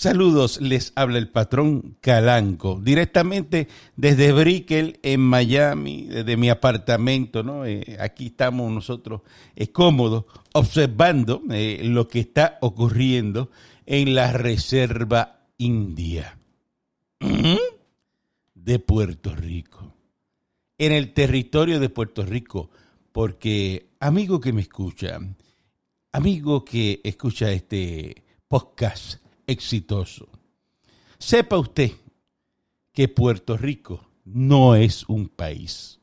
Saludos, les habla el patrón Calanco, directamente desde Brickell en Miami, desde mi apartamento, ¿no? Eh, aquí estamos nosotros eh, cómodos observando eh, lo que está ocurriendo en la Reserva India de Puerto Rico, en el territorio de Puerto Rico, porque amigo que me escucha, amigo que escucha este podcast, exitoso. Sepa usted que Puerto Rico no es un país.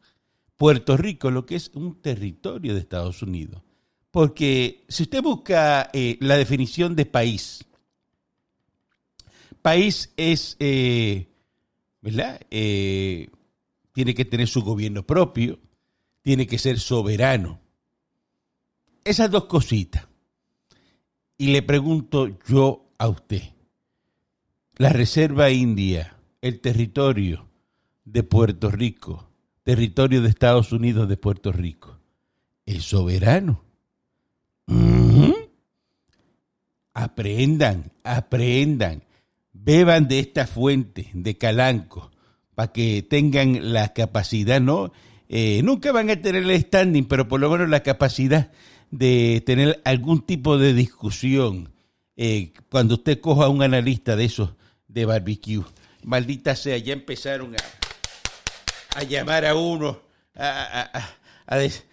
Puerto Rico lo que es un territorio de Estados Unidos. Porque si usted busca eh, la definición de país, país es, eh, ¿verdad? Eh, tiene que tener su gobierno propio, tiene que ser soberano. Esas dos cositas. Y le pregunto yo a usted. La Reserva India, el territorio de Puerto Rico, territorio de Estados Unidos de Puerto Rico, es soberano. Aprendan, aprendan, beban de esta fuente de Calanco para que tengan la capacidad, ¿no? Eh, nunca van a tener el standing, pero por lo menos la capacidad de tener algún tipo de discusión eh, cuando usted coja a un analista de esos de barbecue. Maldita sea, ya empezaron a, a llamar a uno, a, a, ¡Se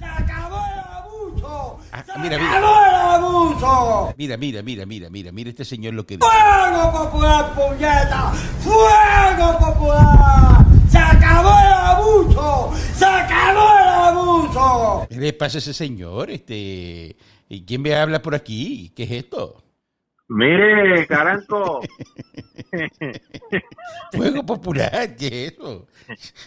acabó el abuso! ¡Se mira, acabó el abuso! Mira, mira, mira, mira, mira, mira este señor lo que dice. ¡Fuego popular, puñeta! ¡Fuego popular! ¡Se acabó el abuso! ¡Se acabó el abuso! ¿Qué le pasa a ese señor? Este, ¿Y quién me habla por aquí? ¿Qué es esto? Mire, Caranco. Fuego popular, ¿qué es eso?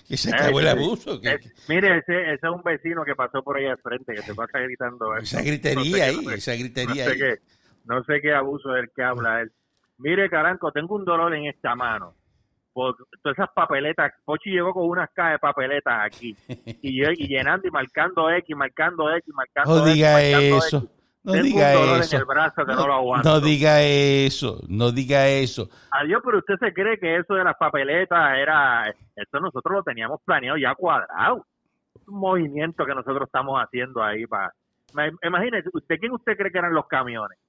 Que se acabó el abuso. mire, ese, es un vecino que pasó por ahí al frente, que se pasa gritando. Esa gritería ahí, esa gritería no sé ahí. No sé qué abuso es el que habla él. Mire, Caranco, tengo un dolor en esta mano por todas esas papeletas. Pochi llegó con unas cajas de papeletas aquí y, y llenando y marcando X, marcando X, marcando no Diga eso. No diga eso. no, diga eso, no diga eso. Adiós, pero usted se cree que eso de las papeletas era, esto nosotros lo teníamos planeado ya cuadrado. Es un movimiento que nosotros estamos haciendo ahí para... Imagínese, ¿usted quién usted cree que eran los camiones?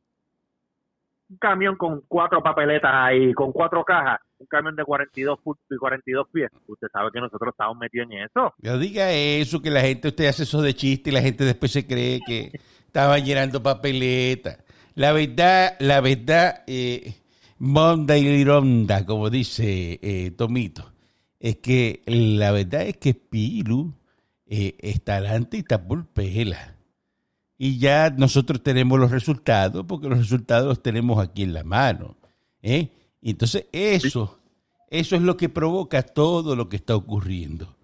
Un camión con cuatro papeletas ahí, con cuatro cajas, un camión de 42 y 42 pies. Usted sabe que nosotros estamos metidos en eso. No diga eso, que la gente, usted hace eso de chiste y la gente después se cree que estaban llenando papeletas. La verdad, la verdad, eh, Monda y Ronda, como dice eh, Tomito, es que la verdad es que Pilu eh, está adelante y está por pela. Y ya nosotros tenemos los resultados, porque los resultados los tenemos aquí en la mano. Entonces, eso, eso es lo que provoca todo lo que está ocurriendo.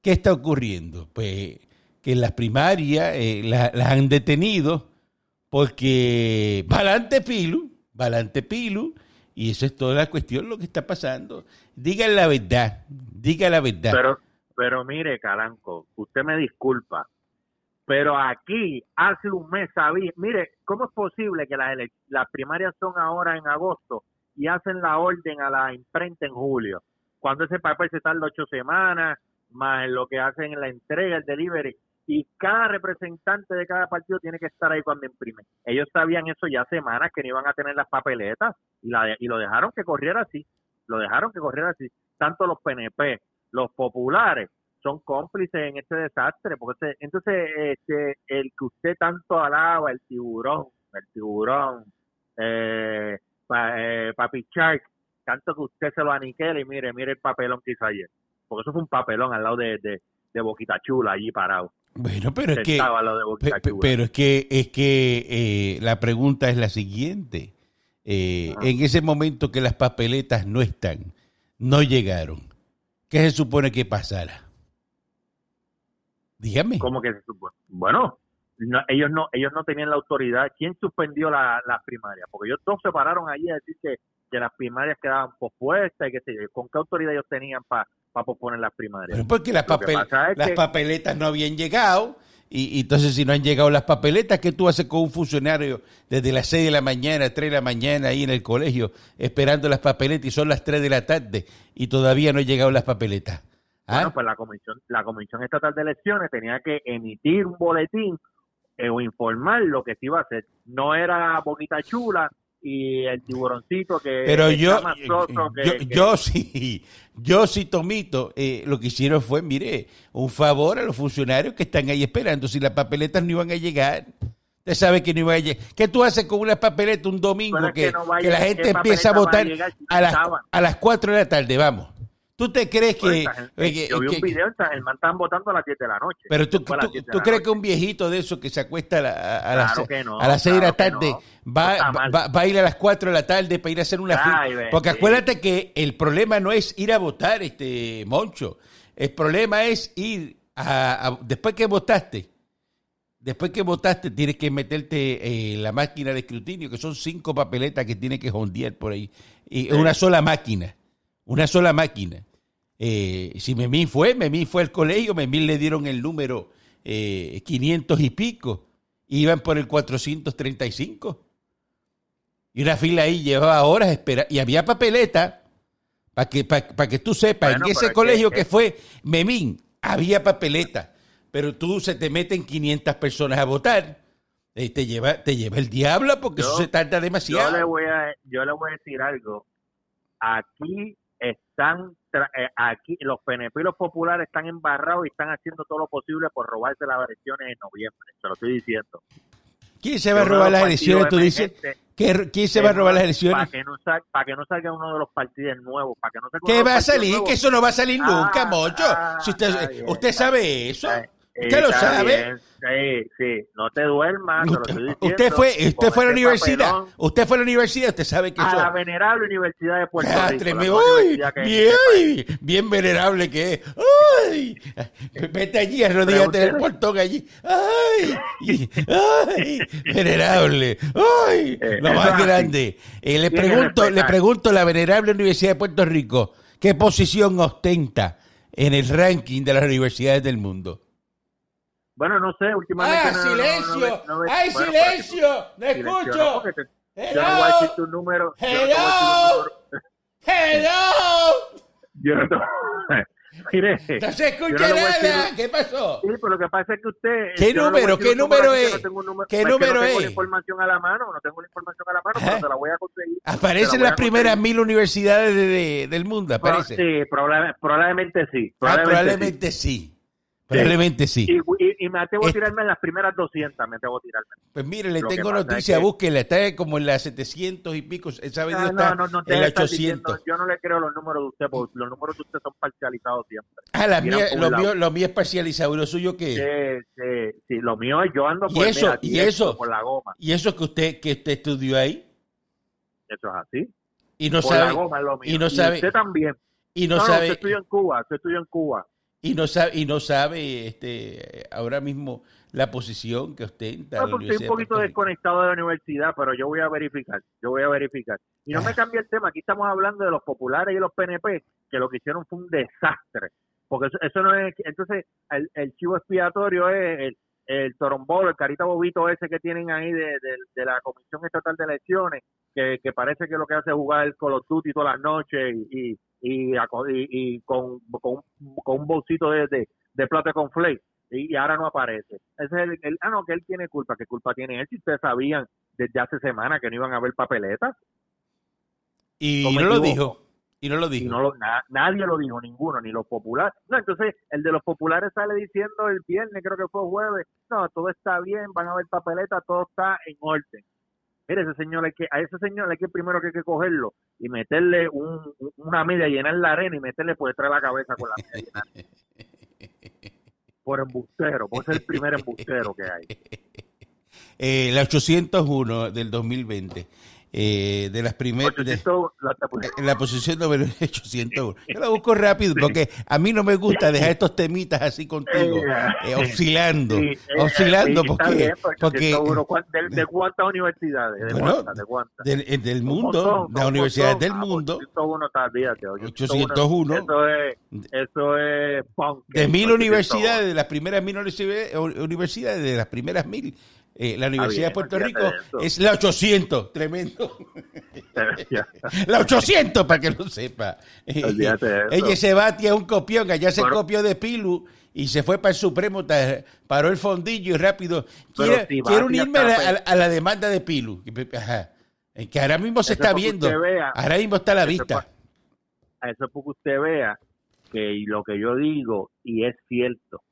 ¿Qué está ocurriendo? Pues que las primarias eh, las han detenido porque Valante Pilu, Valante Pilu, y eso es toda la cuestión, lo que está pasando. Diga la verdad, diga la verdad. Pero, pero mire, Calanco, usted me disculpa, pero aquí hace un mes sabía, mire, ¿cómo es posible que las, las primarias son ahora en agosto y hacen la orden a la imprenta en julio? Cuando ese papel se tarda ocho semanas, más lo que hacen en la entrega, el delivery y cada representante de cada partido tiene que estar ahí cuando imprime. Ellos sabían eso ya semanas que no iban a tener las papeletas y, la, y lo dejaron que corriera así, lo dejaron que corriera así. Tanto los PNP, los populares son cómplices en este desastre, porque entonces este, el que usted tanto alaba, el tiburón, el tiburón, eh, eh, Papi Shark, tanto que usted se lo aniquela y mire, mire el papelón que hizo ayer, porque eso fue un papelón al lado de, de, de Boquita Chula allí parado. Bueno, pero es que, pero es que es que eh, la pregunta es la siguiente. Eh, en ese momento que las papeletas no están, no llegaron, ¿qué se supone que pasara? Dígame. ¿Cómo que se supone? Bueno, ellos no ellos no tenían la autoridad. ¿Quién suspendió las la primarias? Porque ellos dos se pararon allí a decir que, que las primarias quedaban pospuestas y que ¿Con qué autoridad ellos tenían para para posponer las primarias. porque las, las papeletas no habían llegado Y, y entonces si no han llegado las papeletas, ¿qué tú haces con un funcionario desde las 6 de la mañana, 3 de la mañana ahí en el colegio esperando las papeletas y son las 3 de la tarde y todavía no han llegado las papeletas? ¿Ah? Bueno, pues la comisión, la comisión estatal de elecciones tenía que emitir un boletín eh, o informar lo que se iba a hacer. No era bonita chula y el tiburoncito que Pero está yo, más soso que- yo, que- yo sí, yo sí, Tomito, eh, lo que hicieron fue, mire, un favor a los funcionarios que están ahí esperando. Si las papeletas no iban a llegar, usted sabe que no iban a llegar. ¿Qué tú haces con unas papeletas un domingo que, no la gente ¿qué empieza a votar a las, a las 4 de la tarde? Vamos. ¿Tú te crees que... Pues, eh, que- yo vi que- un video, esta- el man estaban votando a las 10 de la noche. pero tú, tú- 10 de tú la crees noche. que un viejito de esos que se acuesta a, la- a- las, no, a las 6 de la tarde no. va, va, va- a ir a las 4 de la tarde para ir a hacer una Ay, fila? ve, Porque sí. acuérdate que el problema no es ir a votar, este Moncho. El problema es ir a, a- después que votaste. Después que votaste, tienes que meterte en la máquina de escrutinio, que son cinco papeletas que tienes que jondear por ahí. Y una sola máquina. Una sola máquina. Eh, si Memín fue, Memín fue al colegio, Memín le dieron el número eh, 500 y pico. Iban por el 435. Y una fila ahí llevaba horas esperando. Y había papeleta, para que, para que tú sepas, Bueno, en ese que- colegio que, fue Memín, había papeleta. Pero tú se te meten 500 personas a votar. Y te lleva, te lleva el diablo porque Yo- eso se tarda Yo demasiado. le voy a, yo le voy a decir algo. Aquí están, eh, aquí los PNP y los populares están embarrados y están haciendo todo lo posible por robarse las elecciones en noviembre. Se lo estoy diciendo. ¿Quién se va a robar las elecciones? Tú dices. ¿Qué- ¿Quién se va a robar las Para elecciones? que, no sal- para que no salga uno de los partidos nuevos. Para que no salga ¿Qué va a salir? Que eso no va a salir nunca, Ah, Mocho. ah, Si usted, bien, usted sabe eso. Eh, Usted lo sabe. bien. Sí, sí. No te duermas. te lo estoy Usted, usted fue, usted fue a la universidad. papelón. Usted fue a la universidad. Usted sabe que a eso. la venerable Universidad de Puerto Ah, Rico. tremendo. mejor Uy, universidad que hay en este bien, bien venerable que es. Uy, vete allí, arrodíllate en el portón allí. Ay, ay, venerable. Ay, Eh, lo más grande. Eh, le pregunto, le pregunto a la venerable Universidad de Puerto Rico, ¿qué posición ostenta en el ranking de las universidades del mundo? Bueno, no sé, últimamente. ¡Ah, no- silencio! no no ¡Ay, bueno, silencio! ¡No escucho! te- Yo no voy a decir tu número. Hello. ¡Hello! Yo no Mire. ¡No se escucha nada! ¿Qué pasó? Sí, pero lo que pasa es que usted. ¿Qué voy a número? ¿Qué número es? no tengo un número- ¿Qué número no tengo es? la información a la mano, no tengo la información a la mano, Ajá. pero te la voy a conseguir. Aparecen la las primeras mil universidades de- de- del mundo, aparece. Sí, probable- probablemente sí. Ah, Probablemente, probablemente sí. Probablemente sí. Y, y- y me atrevo a tirarme en las primeras 200, me atrevo a tirarme. Pues mire, le Lo tengo noticia, es que- búsquela, está como en las 700 y pico, esa video Ah, está no, no, no en la estás 800. diciendo, yo no le creo los números de usted, porque los números de usted son parcializados siempre. Ah, la mía, lo, mío, lo mío es parcializado, ¿y lo suyo qué? Sí, sí, sí, lo mío es yo ando ¿Y por, eso? mira, ¿Y eso? por la goma. ¿Y eso que usted, que usted estudió ahí? Eso es así. Y no por la sabe, goma es lo mío. y no sabe- usted también. y no No, no, sabe, usted estudió en Cuba, usted estudió en Cuba. Y no sabe, y no sabe, este, ahora mismo la posición que ostenta. No, estoy un poquito desconectado de la universidad, pero yo voy a verificar, yo voy a verificar. Y no Ah. me cambie el tema, aquí estamos hablando de los populares y los PNP, que lo que hicieron fue un desastre. Porque eso, eso no es, entonces el, el chivo expiatorio es el, el torombolo, el carita bobito ese que tienen ahí de, de- de la Comisión Estatal de Elecciones, que, que parece que lo que hace es jugar Call of Duty todas las noches y, y, y, con, con, con un bolsito de, de, de plata con flake y, ahora no aparece. Ese es el, el- ah, no, que él tiene culpa. ¿Qué culpa tiene él? Si ustedes sabían desde hace semanas que no iban a haber papeletas Y no lo dijo. Y no lo dijo. no lo, na- nadie lo dijo, ninguno, ni los populares. No, entonces el de los populares sale diciendo el viernes, creo que fue jueves, no, todo está bien, van a haber papeletas, todo está en orden. Mire, ese señor hay que, a ese señor hay que primero que hay que cogerlo y meterle un, una media, llenar la arena y meterle por detrás de la cabeza con la media llenar. Por embustero, por ser el primer embustero que hay. Eh, la 801 del 2020. Eh, de las primeras... 800, la- En la posición número 801. Yo la busco rápido porque a mí no me gusta dejar estos temitas así contigo, eh, oscilando, Sí, eh, oscilando sí, porque, bien, pues, porque 801. ¿Cuán- ¿De, de cuántas universidades? ¿De Bueno, cuántas? ¿De cuántas? del, eh, del Un mundo, las un universidades del Ah, mundo, 801 está, olvídate, 801. Eso es, eso es punk. de mil 801. universidades, de las primeras mil universidades, universidades, de las primeras mil, eh, la Universidad de bien, Puerto Rico de es la 800, tremendo. La 800, para que lo sepa. Ella se batia un copión, allá se copió de Pilu y se fue para el Supremo, paró el fondillo y rápido. Quiero, si quiero unirme a la, a la- a la demanda de Pilu. Ajá. Que ahora mismo se Eso está viendo. vea. Ahora mismo está a la Eso vista. pa- a eso es porque usted vea que lo que yo digo, y es cierto,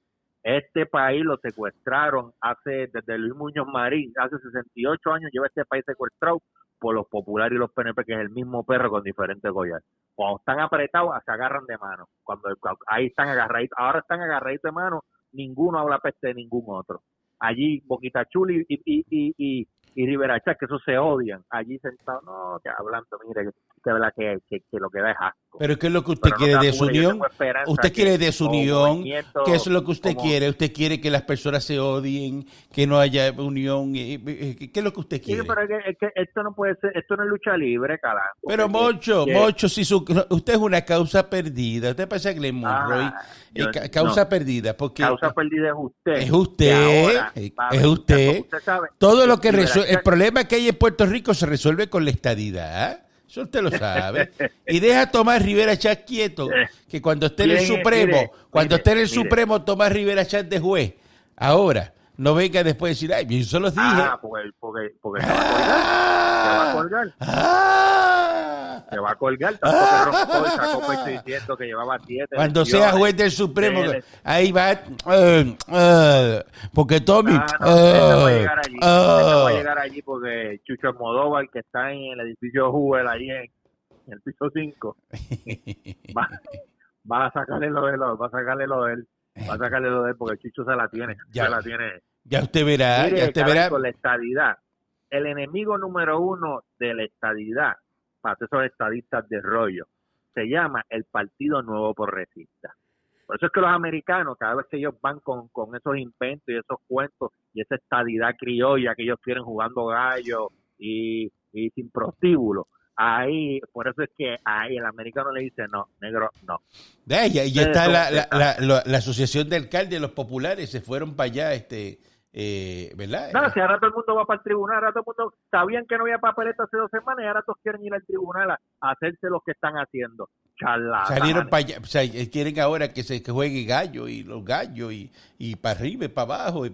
este país lo secuestraron hace, desde Luis Muñoz Marín, hace 68 años lleva este país secuestrado por los populares y los PNP, que es el mismo perro con diferentes collares. Cuando están apretados, se agarran de mano. Cuando ahí están agarraditos, ahora están agarraditos de mano, ninguno habla peste de ningún otro. Allí Boquita Chuli y, y, y, y, y Rivera Chat, que eso se odian, allí sentados, no, que hablando, mire, que, verdad que, que, que lo que da es asco. Pero ¿qué es lo que usted Pero quiere te de apures, su yo unión? tengo esperanza Usted quiere de su como unión. movimiento, ¿Qué es lo que usted como- quiere? ¿Usted quiere que las personas se odien, que no haya unión? Eh, eh, ¿Qué es lo que usted Sí, quiere? pero es que, es que esto no puede ser, esto no es lucha libre, carajo. Pero Mocho, Mocho, si su, usted es una causa perdida, usted pasa que Glenn Monroy Ah, eh, yo- causa no. perdida, porque causa perdida es usted. Es usted, ahora eh, es ver, usted. usted sabe, todo lo que resuelve, el problema que hay en Puerto Rico se resuelve con la estadidad. Eso usted lo sabe. Y deja a Tomás Rivera Chat quieto, que cuando esté en el Supremo, mire, cuando mire, esté en el mire. Supremo, Tomás Rivera Chat de juez. Ahora, no venga después a decir, ay, yo se los dije. Ah, porque, porque, porque se va a colgar. Ah, colgar. ah. Se va a colgar. Tanto que roncó y sacó pecho diciendo que llevaba siete. Cuando sea juez del Supremo, Dele. ahí va. eh, eh, porque Tommy. Ah, no, esta va a eh, llegar allí. va a llegar allí porque Chucho Almodóvar, que está en el edificio Hoover, ahí en, en el piso 5, va, va a sacarle lo de él, va a sacarle lo de él, va a sacarle lo de él porque Chucho se la tiene, Ya. se la tiene. ya usted verá, Mire, ya usted verá. con la estadidad. El enemigo número uno de la estadidad, para esos estadistas de rollo, se llama el Partido Nuevo Progresista. Por eso es que los americanos, cada vez que ellos van con, con esos inventos y esos cuentos y esa estadidad criolla que ellos quieren jugando gallo y, y sin prostíbulo, ahí, por eso es que ahí el americano le dice, no, negro, no. Ya Ustedes está la, la, la, la- la asociación de alcaldes, los populares, se fueron para allá, este, eh, ¿verdad? No, si ahora todo el mundo va para el tribunal, ahora todo el mundo sabían que no había papeleta hace dos semanas y ahora todos quieren ir al tribunal a, a hacerse lo que están haciendo. Charlatanes. Salieron para allá, o sea, quieren ahora que se que juegue gallo y los gallos y, y para arriba y para abajo. y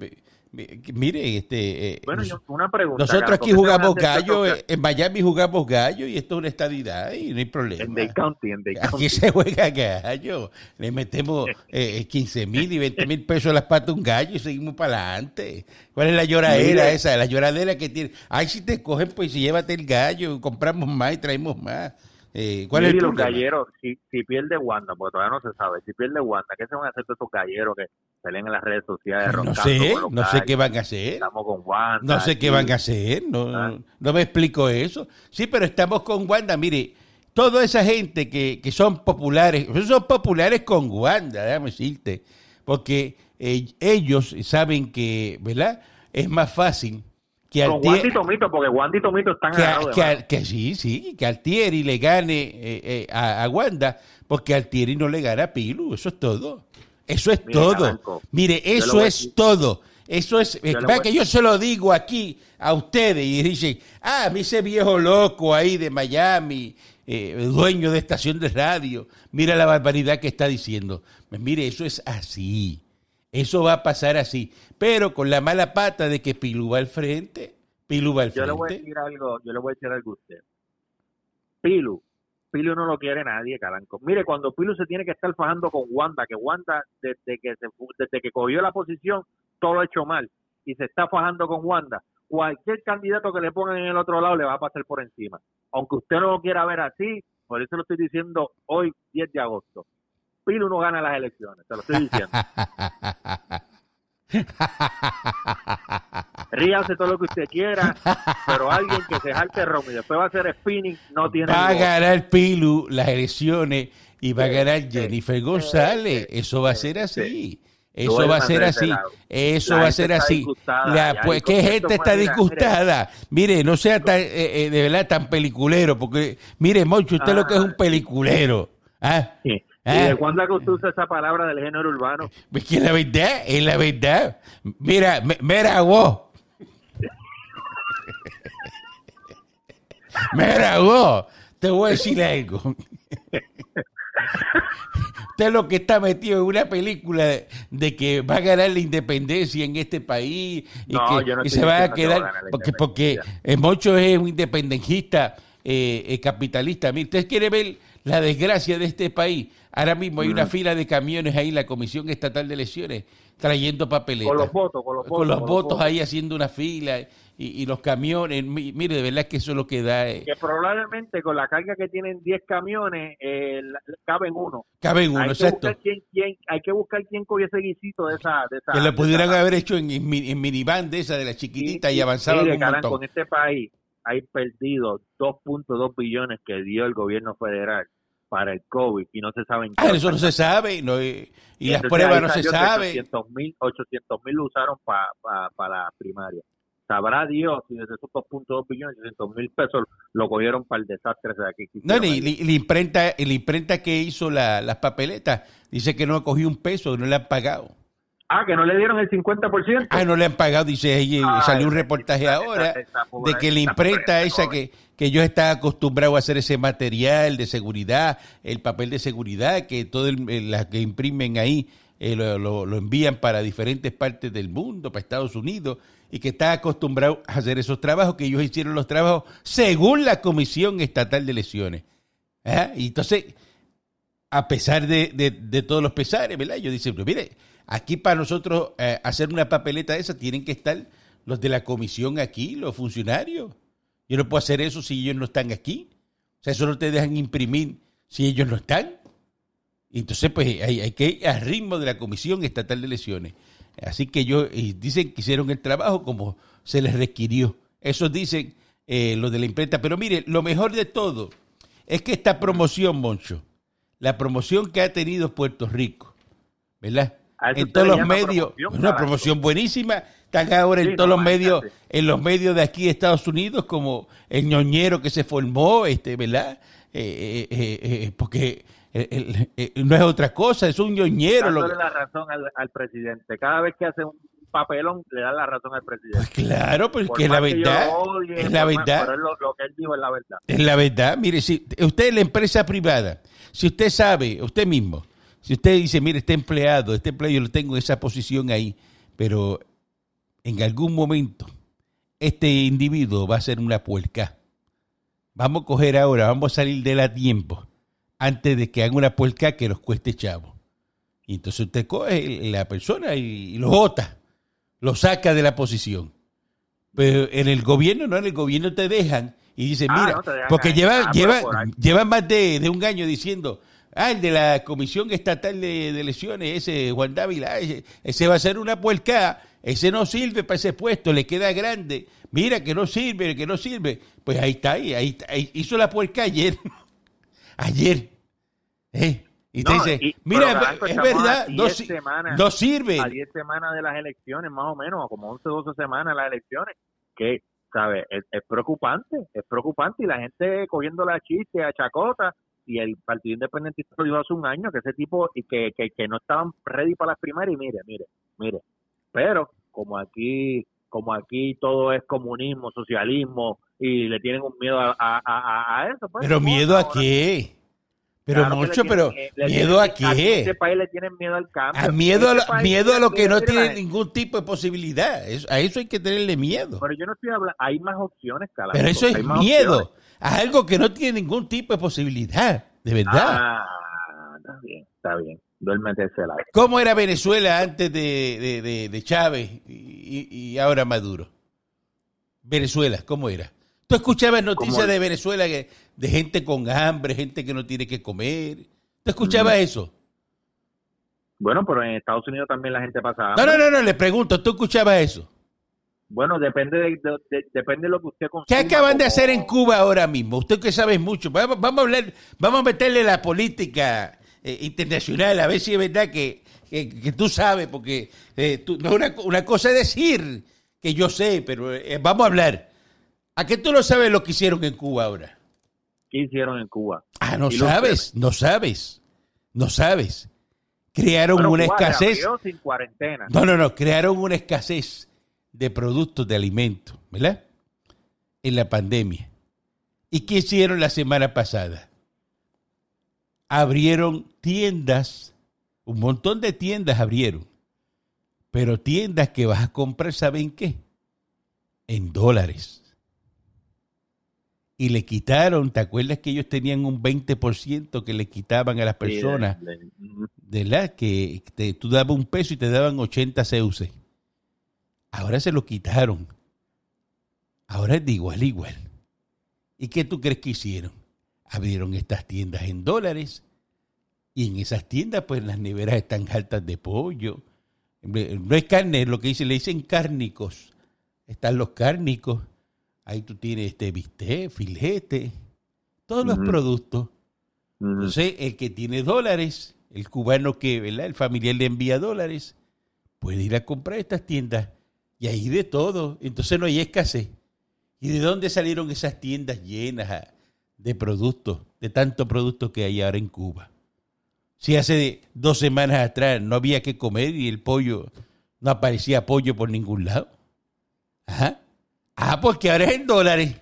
mire, este, eh, Bueno, yo- una pregunta. nosotros aquí ¿por qué se van a jugamos gallo, eh, en Miami jugamos gallo y esto es una estadidad y no hay problema. En Dade County, en Dade County. Aquí se juega gallo. Le metemos eh, 15 mil y 20 mil pesos a las patas a un gallo y seguimos para adelante. ¿Cuál es la lloradera Mire. esa? La lloradera que tiene. Ay, si te cogen, pues si llévate el gallo, compramos más y traemos más. Eh, ¿Cuál es el los problema? galleros, si, si pierde Wanda, porque todavía no se sabe, si pierde Wanda, ¿qué se van a hacer todos esos galleros que salen en las redes sociales? No sé, no sé qué van a hacer. Estamos con Wanda. No sé qué van a hacer, no, Ah. no me explico eso. Sí, pero estamos con Wanda, mire, toda esa gente que, que son populares, son populares con Wanda, déjame decirte, porque eh, ellos saben que, ¿verdad? Es más fácil que Con Altieri, Wanda y Tomito, porque Wanda y Tomito están que, de que- mano. que sí, sí, que Altieri le gane eh, eh, a, a Wanda, porque Altieri no le gana a Pilu, eso es todo. Eso es Mire, todo. Caranco, Mire, yo eso a es todo. Eso es, voy- que yo se lo digo aquí a ustedes y dicen, ah, a mí ese viejo loco ahí de Miami, eh, dueño de estación de radio, mira la barbaridad que está diciendo. Pues mire, eso es así. Eso va a pasar así. Pero con la mala pata de que Pilu va al frente, Pilu va al Yo le voy a frente. decir algo, yo le voy a decir algo a usted. Pilu, Pilu no lo quiere nadie, Caranco. Mire, cuando Pilu se tiene que estar fajando con Wanda, que Wanda desde que se desde que cogió la posición todo lo ha hecho mal y se está fajando con Wanda, cualquier candidato que le pongan en el otro lado le va a pasar por encima. Aunque usted no lo quiera ver así, por eso lo estoy diciendo hoy 10 de agosto. Pilu no gana las elecciones, te lo estoy diciendo. Ríase todo lo que usted quiera, pero alguien que se jalte ron y después va a hacer spinning no tiene Va a ganar Pilu las elecciones y va a ganar Jennifer González. Eso va a ser sí. así. Eso va a ser así. Eso va a ser así. La- pues, ¿Qué gente está disgustada? Mire, no sea tan, eh, eh, de verdad tan peliculero, porque, mire, Moncho, usted lo que es un Ah. peliculero. ¿Ah? Sí. ¿Y Ah. de cuándo que usted usa esa palabra del género urbano? Es que la verdad, es la verdad. Mira, me- mira vos. Mira vos. Te voy a decir algo. Usted es lo que está metido en una película de, de que va a ganar la independencia en este país y No, que no se va a va quedar porque porque eh, Moncho es un independentista eh, eh, capitalista. Mire, usted quiere ver la desgracia de este país. Ahora mismo hay una Mm. fila de camiones ahí, la Comisión Estatal de Elecciones, trayendo papeletas. Con los votos, con los votos. Con los votos ahí haciendo una fila y, y los camiones. Mi- Mire, de verdad que eso es lo que da. eh, Que probablemente con la carga que tienen 10 camiones, eh, caben uno. caben uno, hay, que exacto. buscar quién, quién, hay que buscar quién cogió ese guisito de esa... De esa Que lo pudieran esa- haber hecho en, en, en minivan de esa, de la chiquitita, y, Y- avanzaban mire, un montón. en este país hay perdido 2.2 billones que dio el gobierno federal para el COVID y no se saben Ah, eso no se sabe, no, eh, y las pruebas no se que sabe. 800 mil 800 mil lo usaron para la primaria. Sabrá Dios si desde esos 2.2 billones, 800 mil pesos lo cogieron para el desastre de aquí. que No, ni, la, imprenta, la imprenta que hizo la- las papeletas dice que no ha cogido un peso, no le han pagado. Ah, que no le dieron el 50%. Ah, no le han pagado, dice ella, Ay, salió un reportaje esa- ahora esa- esa de que la imprenta esa que, que ellos están acostumbrados a hacer ese material de seguridad, el papel de seguridad, que todo el, el- la que imprimen ahí eh, lo, lo- lo envían para diferentes partes del mundo, para Estados Unidos, y que están acostumbrados a hacer esos trabajos, que ellos hicieron los trabajos según la Comisión Estatal de Elecciones. ¿Ah? Y entonces, a pesar de, de- de todos los pesares, ¿verdad? Yo dicen, pero mire, aquí para nosotros eh, hacer una papeleta de esa tienen que estar los de la comisión aquí, los funcionarios. Yo no puedo hacer eso si ellos no están aquí. O sea, eso no te dejan imprimir si ellos no están. Entonces, pues hay, que ir al ritmo de la Comisión Estatal de Elecciones. Así que ellos dicen que hicieron el trabajo como se les requirió. Eso dicen eh, los de la imprenta. Pero mire, lo mejor de todo es que esta promoción, Moncho, la promoción que ha tenido Puerto Rico, ¿verdad? En todos los medios, promoción, una promoción buenísima, están ahora en todos no, los medios, en los medios de aquí de Estados Unidos, como el ñoñero que se formó, este, ¿verdad? Eh, eh, eh, eh, porque no es otra cosa, es un ñoñero. lo- dándole la razón al, al presidente. Cada vez que hace un papelón, le da la razón al presidente. Pues claro, Por porque es la verdad. lo odie, Es la más- verdad. pero lo, lo que él dijo es la verdad. Es la verdad. Mire, si usted es la empresa privada, si usted sabe, usted mismo, si usted dice, mire, este empleado, este empleado yo lo tengo en esa posición ahí, pero en algún momento este individuo va a ser una puerca. Vamos a coger ahora, vamos a salir de él a tiempo, antes de que haga una puerca que nos cueste chavo. Y entonces usted coge la persona y, lo vota, lo saca de la posición. Pero en el gobierno no, en el gobierno te dejan y dicen, Ah, mira, no te dejan porque llevan, Ah, por ahí. llevan más de, de un año diciendo, ah, el de la Comisión Estatal de, de Elecciones, ese Juan Dávila, ese, ese va a ser una puerca, ese no sirve para ese puesto, le queda grande, mira que no sirve, que no sirve. Pues ahí está, ahí, ahí, hizo la puerca ayer, ayer. ¿eh? Y te dice, y- mira, es- verdad, no, 10 si- semanas. no sirve. A 10 semanas de las elecciones, más o menos, como 11 o 12 semanas las elecciones, que, ¿sabes? Es, es preocupante, es preocupante. Y la gente cogiendo la chiste a chacota, y el Partido Independentista lo dijo hace un año, que ese tipo, y que, que, que no estaban ready para las primarias, y mire, mire, mire. Pero, como aquí como aquí todo es comunismo, socialismo, y le tienen un miedo a, a, a, a eso. Pues, Pero miedo a qué? Pero Claro mucho, pero miedo a qué? este país le tienen miedo al cambio. A miedo a, Este lo, miedo a lo que no tiene ningún tipo de posibilidad. Eso- a eso hay que tenerle miedo. Pero yo no estoy hablando, hay más opciones, carajo. Pero eso es miedo opciones. a algo que no tiene ningún tipo de posibilidad. De verdad. Ah, está bien, está bien. Duérmete ese lado. ¿Cómo era Venezuela antes de, de- de- de Chávez y, y ahora Maduro? Venezuela, ¿cómo era? Tú escuchabas noticias de Venezuela que, de gente con hambre, gente que no tiene que comer. ¿Tú escuchabas eso? Bueno, pero en Estados Unidos también la gente pasa No, hambre. no, no, no, le pregunto, ¿tú escuchabas eso? Bueno, depende de, de- de- depende de lo que usted consuma. ¿Qué acaban de hacer en Cuba ahora mismo? Usted que sabe mucho. Vamos, vamos a hablar, vamos a meterle la política eh, internacional, a ver si es verdad que, que- que tú sabes, porque eh, tú- no una, una cosa es decir que yo sé, pero eh, vamos a hablar. ¿A qué tú no sabes lo que hicieron en Cuba ahora? ¿Qué hicieron en Cuba? Ah, no sabes, no sabes, no sabes. Crearon Bueno, una Cuba escasez. reabrió sin cuarentena. No, no, no, crearon una escasez de productos de alimentos, ¿verdad? En la pandemia. ¿Y qué hicieron la semana pasada? Abrieron tiendas, un montón de tiendas abrieron, pero tiendas que vas a comprar, ¿saben qué? En dólares. Y le quitaron, ¿te acuerdas que ellos tenían un 20% que le quitaban a las personas? de- la que te- tú dabas un peso y te daban 80 CUC. Ahora se lo quitaron. Ahora es de igual igual. ¿Y qué tú crees que hicieron? Abrieron estas tiendas en dólares y en esas tiendas pues las neveras están altas de pollo. No es carne, es lo que dice, le dicen cárnicos. Están los cárnicos. Ahí tú tienes este bistec, filete, todos los productos. Entonces, el que tiene dólares, el cubano que, ¿verdad? El familiar le envía dólares, puede ir a comprar estas tiendas. Y ahí de todo. Entonces no hay escasez. ¿Y de dónde salieron esas tiendas llenas ah, de productos, de tanto producto que hay ahora en Cuba? Si hace dos semanas atrás no había que comer y el pollo, no aparecía pollo por ningún lado. Ajá. Ah, porque ahora es en dólares.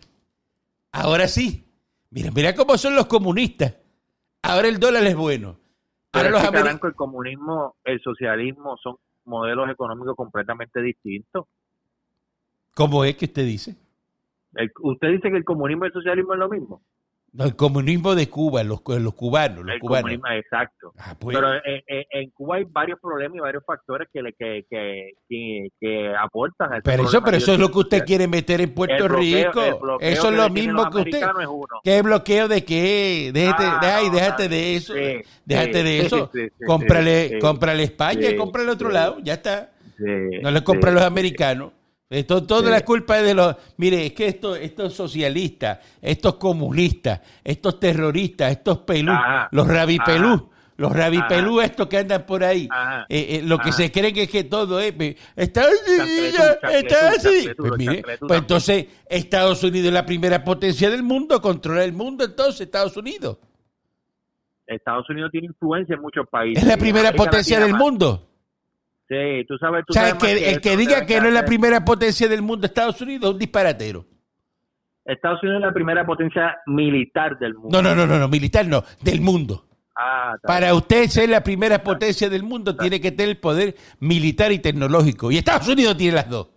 Ahora sí. Mira, mira cómo son los comunistas. Ahora el dólar es bueno. Pero Ahora los es que, el comunismo, el socialismo son modelos económicos completamente distintos. ¿Cómo es que usted dice? El- usted dice que el comunismo y el socialismo es lo mismo. No, el comunismo de Cuba, los, los cubanos, los el cubanos. comunismo, exacto. Ah, pues, Pero en, en- en Cuba hay varios problemas y varios factores que, que, que, que, que aportan a pero eso, pero eso es lo que usted quiere meter en Puerto El bloqueo- Rico. el eso es lo mismo que usted. ¿Qué bloqueo de qué? Déjate, Ah, ay, déjate de eso. sí, déjate sí, de eso. sí, cómprale, cómprale España, cómprale otro lado, ya está. No le compra a los americanos. Esto, toda Sí. la culpa es de los... Mire, es que esto, estos socialistas, estos comunistas, estos terroristas, estos pelú, Ajá. los rabipelú, Ajá. los rabipelú estos que andan por ahí, Ajá. eh, eh, lo que se creen es que todo es... eh, está chancletú, así. chancletú, Pues mire, pues entonces Estados Unidos es la primera potencia del mundo, controla el mundo entonces Estados Unidos. Estados Unidos tiene influencia en muchos países. Es la primera América potencia Latina del más. mundo. Sí, tú sabes, tú O sea, sabes más que, el que diga que no es la primera potencia del mundo Estados Unidos es un disparatero. Estados Unidos es la primera potencia militar del mundo. No, no, no, no, no, militar no, del mundo. Ah, Para usted ser la primera potencia del mundo tiene que tener el poder militar y tecnológico. Y Estados Unidos tiene las dos.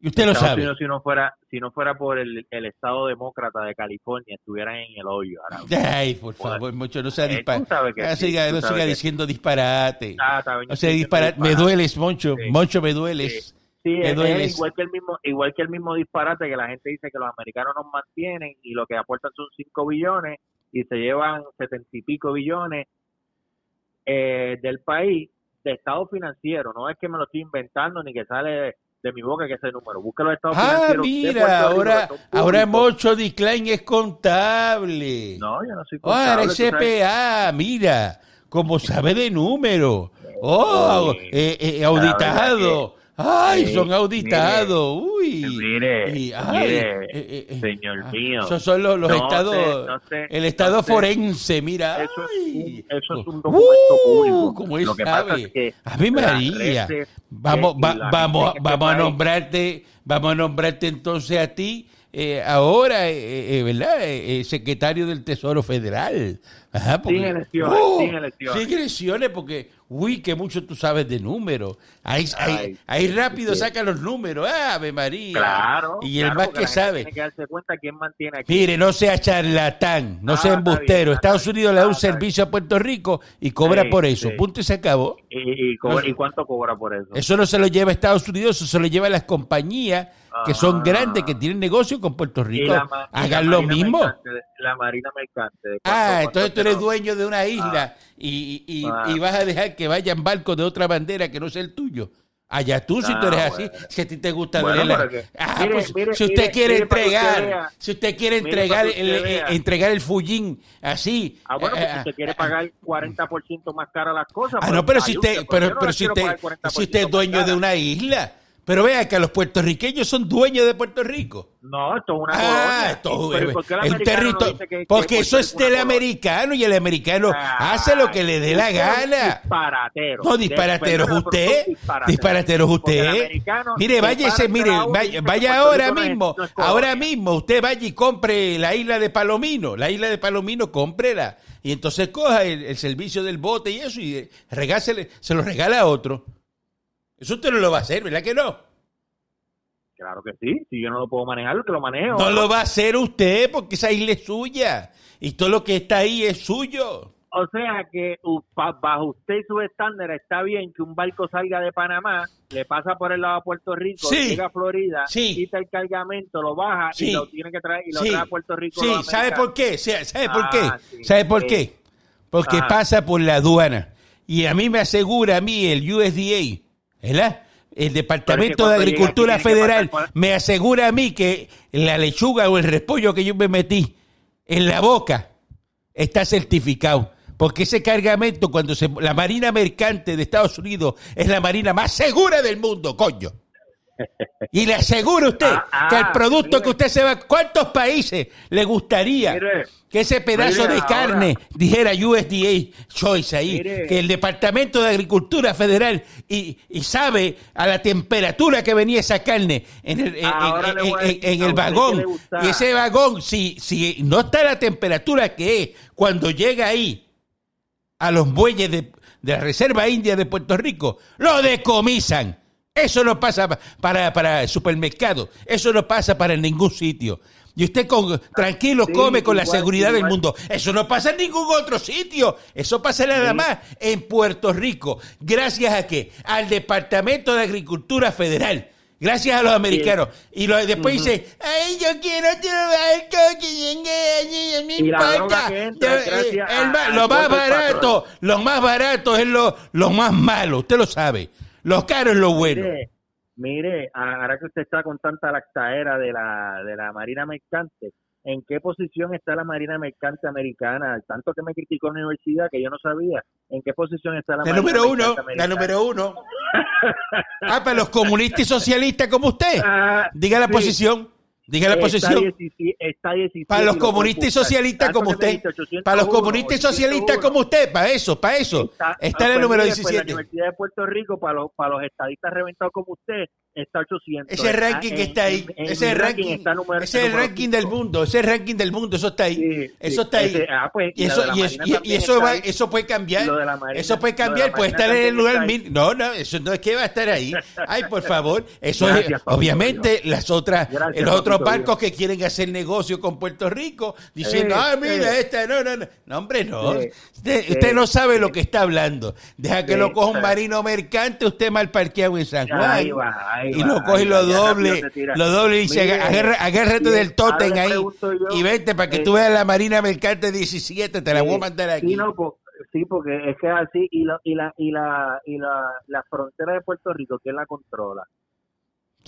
Y usted lo Estados sabe. Unidos, si no fuera, si no fuera por el, el estado demócrata de California, estuvieran en el hoyo. ahora. Ay, por favor, mucho, no sea Eh, disparate. sabes que sí, siga, no siga que diciendo disparate. Ah, No sea disparate. diciendo Me dueles, Moncho. Sí. Moncho, me dueles. Sí, Me es, dueles. es igual que el mismo, igual que el mismo disparate que la gente dice que los americanos nos mantienen y lo que aportan son 5 billones y se llevan setenta y pico billones eh, del país de estado financiero. No es que me lo estoy inventando ni que sale de, de mi boca que ese número. Busca los estados Ah, financieros. de mira, Puerto Rico, ahora, son ahora. Moncho Decline es contable. No, yo no soy Ahora contable, tú sabes. SPA, mira, como sabe de número. Oh, eh, eh, auditado. Ay, Sí, son auditados. Uy. Mire, Y, ay, mire, eh, eh, eh, señor ah, mío. Esos son los, los No estados. sé, no sé, el no estado sé. forense, mira. Eso es un- eso es un Uh, documento público. Como él Lo que sabe. pasa es que Ave María. Vamos, va- vamos, este vamos a nombrarte, vamos a nombrarte entonces a ti eh, ahora, eh, eh, ¿verdad? Eh, eh, secretario del Tesoro Federal. Ajá, Sin elecciones, ¡Oh! sin elecciones. Sin elecciones, porque, uy, que mucho tú sabes de números. Ahí, ahí, Ay, ahí rápido sí. saca los números. ¡Ave María! Claro. Y el más porque que sabe. Tiene que darse cuenta quién mantiene aquí. Mire, no sea charlatán, no Ah, sea bien, embustero. Estados. Unidos le da Ah, un servicio a Puerto Rico y cobra Sí, por eso. sí. Punto y se acabó. ¿Y, y, cobra- ¿Y cuánto cobra por eso? Eso no se lo lleva a Estados Unidos, eso se lo lleva a las compañías que son Ah. grandes, que tienen negocio con Puerto Rico, la hagan lo mismo. de- La marina mercante. ¿de cuánto- Ah, entonces tú eres dueño de una isla y, y- y- Ah. y vas a dejar que vayan barcos de otra bandera que no sea el tuyo. Allá tú, si tú Ah, eres bueno. así, si a ti te gusta Bueno, la- pero que- Ah, mire, pues, mire, si usted mire, quiere entregar, vea. si usted quiere entregar el, eh, entregar el fullín así. Ah, bueno, pues si eh, usted quiere eh, pagar 40% más cara las cosas. Ah, pues, no, pero si usted, yo pero, no pero si usted, pagar 40% si usted es dueño de una isla, pero vea que los puertorriqueños son dueños de Puerto Rico. No, esto es una Ah, esto es ¿por el no territorio. que- Porque eso es del colonia? americano y el americano Ah, hace lo que le dé la gana. Disparatero. No, disparatero es Perdona, pero usted. disparateros. Usted. Mire, se váyase, mire, vaya, vaya ahora Rico no es- mismo. no es colonia. ahora mismo, usted vaya y compre la isla de Palomino. La isla de Palomino, cómprela. Y entonces coja el, el servicio del bote y eso y eh, regásele- se lo regala a otro. Eso usted no lo va a hacer, ¿verdad que no? Claro que sí. Si yo no lo puedo manejar, lo que lo manejo. No lo va a hacer usted porque esa isla es suya. Y todo lo que está ahí es suyo. O sea que bajo usted y sus estándares está bien que un barco salga de Panamá, le pasa por el lado a Puerto Rico, Sí. llega a Florida, Sí. quita el cargamento, lo baja Sí. y lo tiene que traer y lo trae a Puerto Rico. sí, ¿sabe por qué? ¿Sabe por Ah, qué? ¿Sabe por qué? Porque Ah. pasa por la aduana. Y a mí me asegura a mí el USDA, ¿verdad? El Departamento de Agricultura Federal por- me asegura a mí que la lechuga o el repollo que yo me metí en la boca está certificado. Porque ese cargamento, cuando se, la Marina Mercante de Estados Unidos es la marina más segura del mundo, coño. Y le aseguro a usted Ah, ah, que el producto mire. que usted se va, ¿cuántos países le gustaría Mire, que ese pedazo mire de ahora. carne dijera USDA Choice ahí? Que el Departamento de Agricultura Federal y, y sabe a la temperatura que venía esa carne en el, en- el vagón. Y ese vagón, si, si no está a la temperatura que es cuando llega ahí a los bueyes de, de la Reserva India de Puerto Rico, lo decomisan. Eso no pasa pa- para, para el supermercado, eso no pasa para ningún sitio. Y usted con, tranquilo Sí, come con la igual, seguridad del mundo. Eso no pasa en ningún otro sitio. Eso pasa nada más en Puerto Rico. Gracias a qué? Al Departamento de Agricultura Federal. Gracias a los americanos. Y lo- después dice, ay, yo quiero barco que llegue allí, me la importa. eh, lo más barato, lo más barato es lo, lo más malo. Usted lo sabe. Lo caro es lo bueno. Mire, mire, ahora que usted está con tanta lactaera de la, de la Marina Mercante, ¿en qué posición está la Marina Mercante americana? Tanto que me criticó en la universidad que yo no sabía. ¿En qué posición está la, La Marina número uno, Mercante la número uno. Ah, para los comunistas y socialistas como usted. Ah, Diga la sí. posición. Diga la Está posición. 17, está 17 Para los comunistas y socialistas como usted. dijiste 801, Para los comunistas y socialistas 801. como usted. Para eso, para eso. Está ah, en pues el número mire, pues la 17. Universidad de Puerto Rico, para los, para los estadistas reventados como usted, está 800. Ese ranking que está ahí, en- en ese mi ranking, está número- ese número ranking del mundo, ese ranking del mundo, eso está ahí, Sí, eso sí, está ahí. ese- ah, pues, y eso, y, es- y- y eso va, ahí. eso puede cambiar, Marina- eso puede cambiar, puede estar en el lugar mil, no, no, eso no es que va a estar ahí. Ay, por favor, eso Gracias, es, obviamente, las otras, Gracias, los otros barcos que quieren hacer negocio con Puerto Rico, diciendo, Eh, ah, mira, eh. esta, no, no, no, no, hombre, no, Eh, usted, usted no sabe lo que está hablando, deja que lo coja un marino mercante, usted mal parqueado en San Juan Ahí va, ahí y va, lo coge lo doble, lo doble y dice, agárrate del tótem ahí yo, y vete para que eh, tú veas la Marina Mercante 17, te la voy a Sí, mandar aquí. Sí, no, po- sí, porque es que es así y la y la y la y la, la frontera de Puerto Rico quién la controla.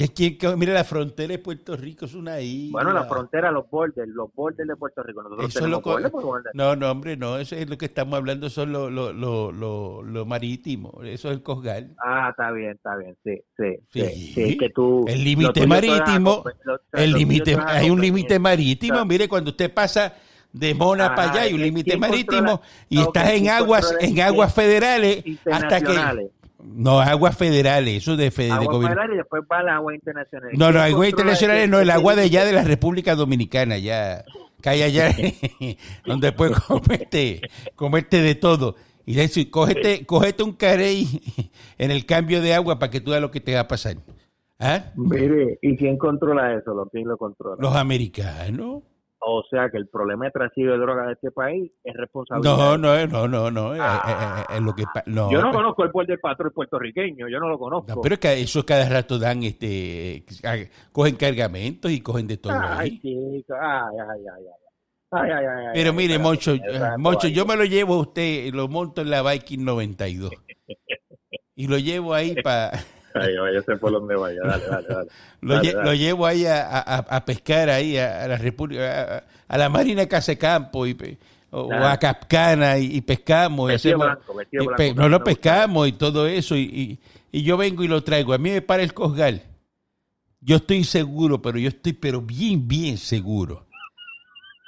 Que, que- que- mira, la frontera de Puerto Rico es una isla. Bueno, la frontera, los borders, los borders de Puerto Rico. Nosotros Eso tenemos lo. No, no, hombre, no, eso es lo que estamos hablando, son lo, lo, lo, lo, lo marítimo, eso es el Cosgal. Ah, está bien, está bien, sí, sí, sí, Sí. que tú El límite marítimo, El límite, hay un límite marítimo, mire, cuando usted pasa de Mona Ajá, para allá hay un ¿quién- límite marítimo controla? y estás en ¿quién aguas, en aguas federales hasta que. No aguas federales, eso de, fe- de Agua gobierno. federal y después va la agua internacional. No, no, ¿Quién aguas internacionales no, el agua de allá de la República Dominicana, ya, que hay allá, donde puedes comerte, comerte de todo. Y le dice, cógete, cógete un carey en el cambio de agua para que tú veas lo que te va a pasar. ¿Ah? Mire, ¿y quién controla eso? ¿Lo- ¿Quién lo controla? Los americanos. O sea que el problema de trasiego de drogas de este país es responsabilidad. No, no, no, no, no. eh, Ah. eh, eh, lo que no, yo no conozco el puerto del patrón puertorriqueño, yo no lo conozco. no, pero es que eso cada rato dan, este, ah, cogen cargamentos y cogen de todo ay, chico, ay, ay, ay, ay. Ay, ay, Pero mire, Moncho, eh, Moncho, yo me lo llevo a usted, lo monto en la Viking 92. Y lo llevo ahí para... Sé por dónde vaya, dale, dale, dale. Lo, Dale, lle- dale. lo llevo ahí a, a- a pescar ahí a, la República, a, la Marina Casecampo y, o, o a Capcana y, y pescamos. y hacemos- blanco, pe- no lo pescamos y todo eso y, y- y yo vengo y lo traigo. A mí me para el cosgal. Yo estoy seguro, pero yo estoy pero bien, bien seguro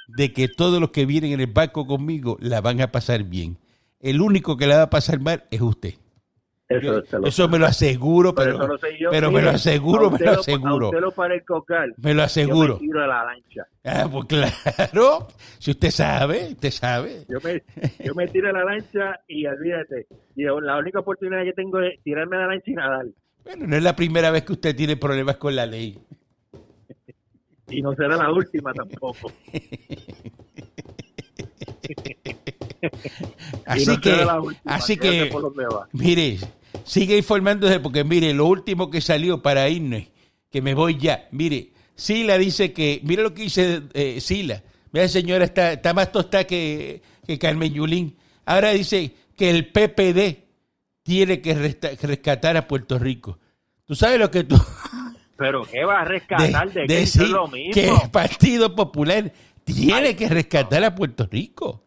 de que todos los que vienen en el barco conmigo la van a pasar bien. El único que la va a pasar mal es usted. Eso, Yo- se lo- eso me lo aseguro, pero pero, yo. me lo aseguro, me lo aseguro. lo para el cocal. Me lo aseguro. Yo me tiro de la lancha. Ah, pues claro. Si usted sabe, usted sabe. Yo me, yo me tiro de la lancha y olvídate. Y la única oportunidad que tengo es tirarme de la lancha y nadar. Bueno, no es la primera vez que usted tiene problemas con la ley. Y no será la última tampoco. Así no que, así que, mire, sigue informándose porque mire, lo último que salió para irnos, que me voy ya. Mire, Sila dice que, mire lo que dice eh, Sila. Mira, señora, está, está más tostada que, que Carmen Yulín. Ahora dice que el PPD tiene que resta- rescatar a Puerto Rico. ¿Tú sabes lo que tú... Pero ¿qué va a rescatar de, qué? Eso decir es lo mismo. que el Partido Popular tiene que rescatar a Puerto Rico.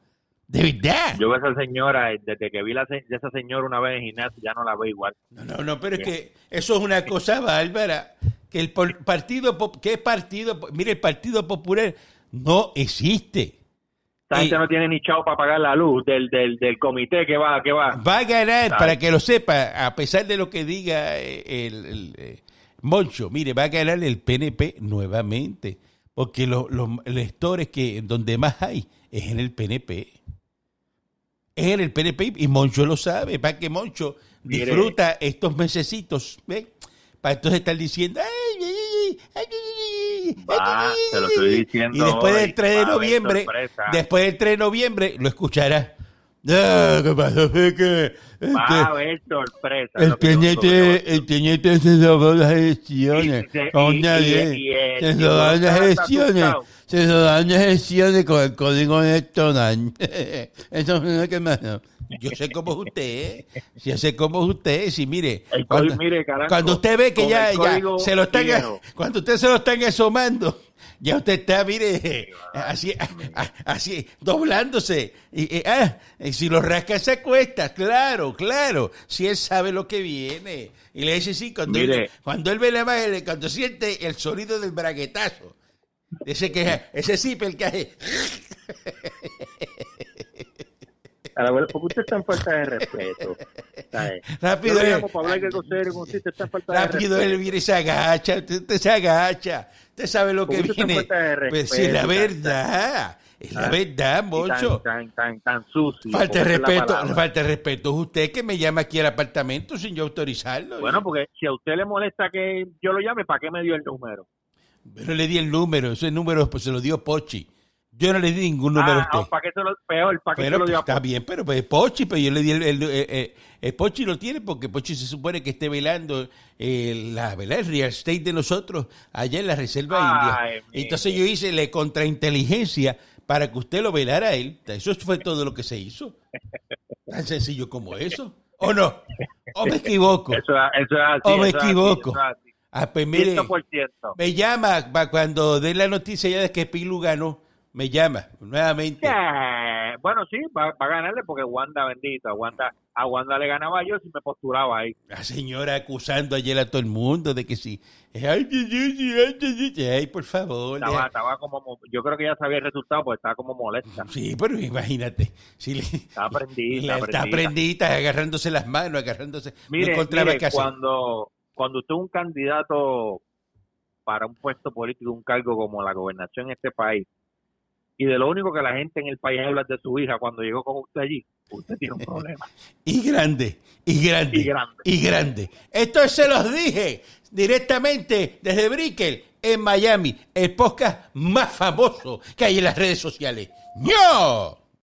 De verdad. Yo veo a esa señora, eh, desde que vi la, se- esa señora una vez en gimnasio, ya no la veo igual. No, no, no, pero es que eso es una cosa bárbara. Que el por- partido, Pop- ¿qué partido? Po- Mire, el Partido Popular no existe. Esta gente no tiene ni chavo para pagar la luz del, del, del comité que va, que va. Va a ganar, Ay. para que lo sepa, a pesar de lo que diga eh, el, el, eh, Moncho, mire, va a ganar el PNP nuevamente, porque lo- los electores que donde más hay es en el PNP. Es en el PNP y Moncho lo sabe, para que Moncho Mire. disfruta estos mesecitos, ¿ve? Para entonces estar diciendo, ay, ay, ay, ay, ay, ay, te lo estoy ay". diciendo Y después hoy, del 3 de noviembre, después del 3 de noviembre, lo escuchará. No, ¿qué pasa? Fue que, Va este, a haber sorpresa. es el teniente, el teniente se robó las elecciones. Con nadie. Se robaron las elecciones. Se robaron las elecciones con el código electoral. Eso es lo que más. Yo sé cómo es usted. Yo sé cómo es usted. Si mire. El cuando- código, mire, Caranco, cuando usted ve que ya, ya se lo están, cuando usted se lo están asomando, ya usted está, mire, así, así, doblándose. Y, y, ah, y si lo rasca se acuesta, claro, claro. Si él sabe lo que viene. Y le dice, sí, cuando, él, Mire. cuando él ve la madre, cuando siente el sonido del braguetazo. Ese que, ese sí, el que hace. A la verdad, porque usted está en falta de respeto. ¿sabes? Rápido, le eh. Rápido respeto. él viene y se agacha, usted, usted se agacha, usted sabe lo que viene. de Pues sí, es la respeto, verdad, es la verdad, Moncho. Tan, tan, tan, tan sucio. Falta de respeto, falta de respeto es usted que me llama aquí al apartamento sin yo autorizarlo. Bueno, porque si a usted le molesta que yo lo llame, ¿para qué me dio el número? Pero le di el número, ese número pues, se lo dio Pochi. Yo no le di ningún número ah, a usted. ¿para qué se lo, peor, ¿para qué Pero se lo dio pues, a está Pochi? bien, pero pues Pochi, pero yo le di el, el, eh, eh, el Pochi lo tiene porque Pochi se supone que esté velando eh, la, ¿verdad? el real estate de nosotros allá en la Reserva Ay, India. Entonces yo hice la contrainteligencia para que usted lo velara a él. Eso fue todo lo que se hizo. Tan sencillo como eso. ¿O no? ¿O me equivoco? Eso, es- eso es así. O me eso equivoco. eso es así. Ah, pues mire, 100%. me llama cuando dé la noticia ya de que Pilu ganó. Me llama nuevamente. Eh, bueno, sí, va, va a ganarle porque Wanda, bendita, Wanda, a Wanda le ganaba yo si me postulaba ahí. La señora acusando ayer a todo el mundo de que sí. Ay, por favor. Estaba, como, mo- yo creo que ya sabía el resultado porque estaba como molesta. Sí, pero imagínate. Si le, Estaba prendida, está prendida. agarrándose las manos, agarrándose. no Mire, encontraba mire, cuando, cuando usted es un candidato para un puesto político, un cargo como la gobernación en este país, y de lo único que la gente en el país habla es de su hija cuando llegó con usted allí, usted tiene un problema. Y grande, y grande, Y grande. y grande. Esto se los dije directamente desde Brickell, en Miami, el podcast más famoso que hay en las redes sociales. ¡No!